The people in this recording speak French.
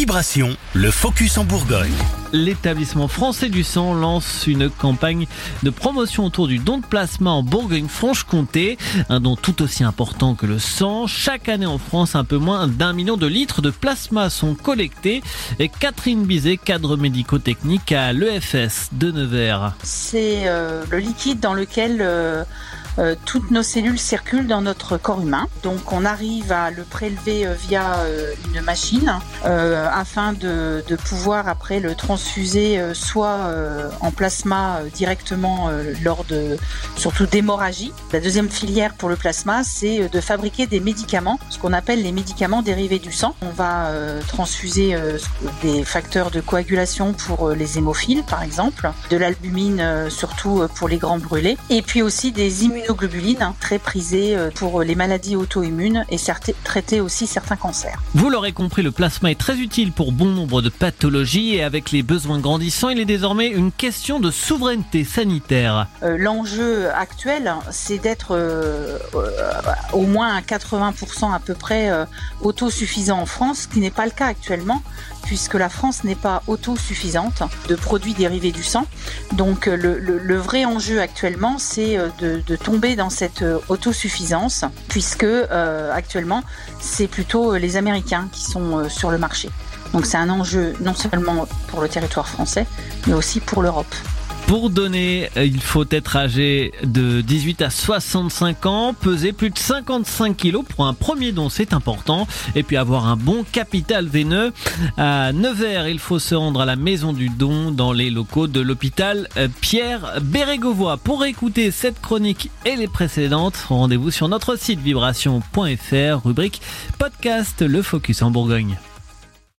Vibration, le focus en Bourgogne. L'établissement français du sang lance une campagne de promotion autour du don de plasma en Bourgogne-Franche-Comté. Un don tout aussi important que le sang. Chaque année en France, un peu moins d'un million de litres de plasma sont collectés. Et Catherine Bizet, cadre médico-technique à l'EFS de Nevers. C'est euh, le liquide dans lequel euh, euh, toutes nos cellules circulent dans notre corps humain. Donc on arrive à le prélever euh, via euh, une machine afin de, pouvoir après le transfuser soit en plasma directement lors de surtout d'hémorragie. La deuxième filière pour le plasma, c'est de fabriquer des médicaments, ce qu'on appelle les médicaments dérivés du sang. On va transfuser des facteurs de coagulation pour les hémophiles par exemple, de l'albumine surtout pour les grands brûlés et puis aussi des immunoglobulines immunoglobulines, très prisées euh, pour les maladies auto-immunes et traiter aussi certains cancers. Vous l'aurez compris, le plasma est très utile pour bon nombre de pathologies et avec les besoins grandissants, il est désormais une question de souveraineté sanitaire. Euh, l'enjeu actuel, c'est d'être euh, au moins à 80% à peu près autosuffisant en France, ce qui n'est pas le cas actuellement puisque la France n'est pas autosuffisante de produits dérivés du sang. Donc le, vrai enjeu actuellement, c'est de, de dans cette euh, autosuffisance, puisque euh, actuellement, c'est plutôt euh, les Américains qui sont sur le marché. Donc c'est un enjeu non seulement pour le territoire français, mais aussi pour l'Europe. Pour donner, il faut être âgé de 18 à 65 ans, peser plus de 55 kilos pour un premier don, c'est important. Et puis avoir un bon capital veineux. À Nevers, il faut se rendre à la maison du don dans les locaux de l'hôpital Pierre Bérégovois. Pour écouter cette chronique et les précédentes, rendez-vous sur notre site vibration.fr, rubrique podcast Le Focus en Bourgogne.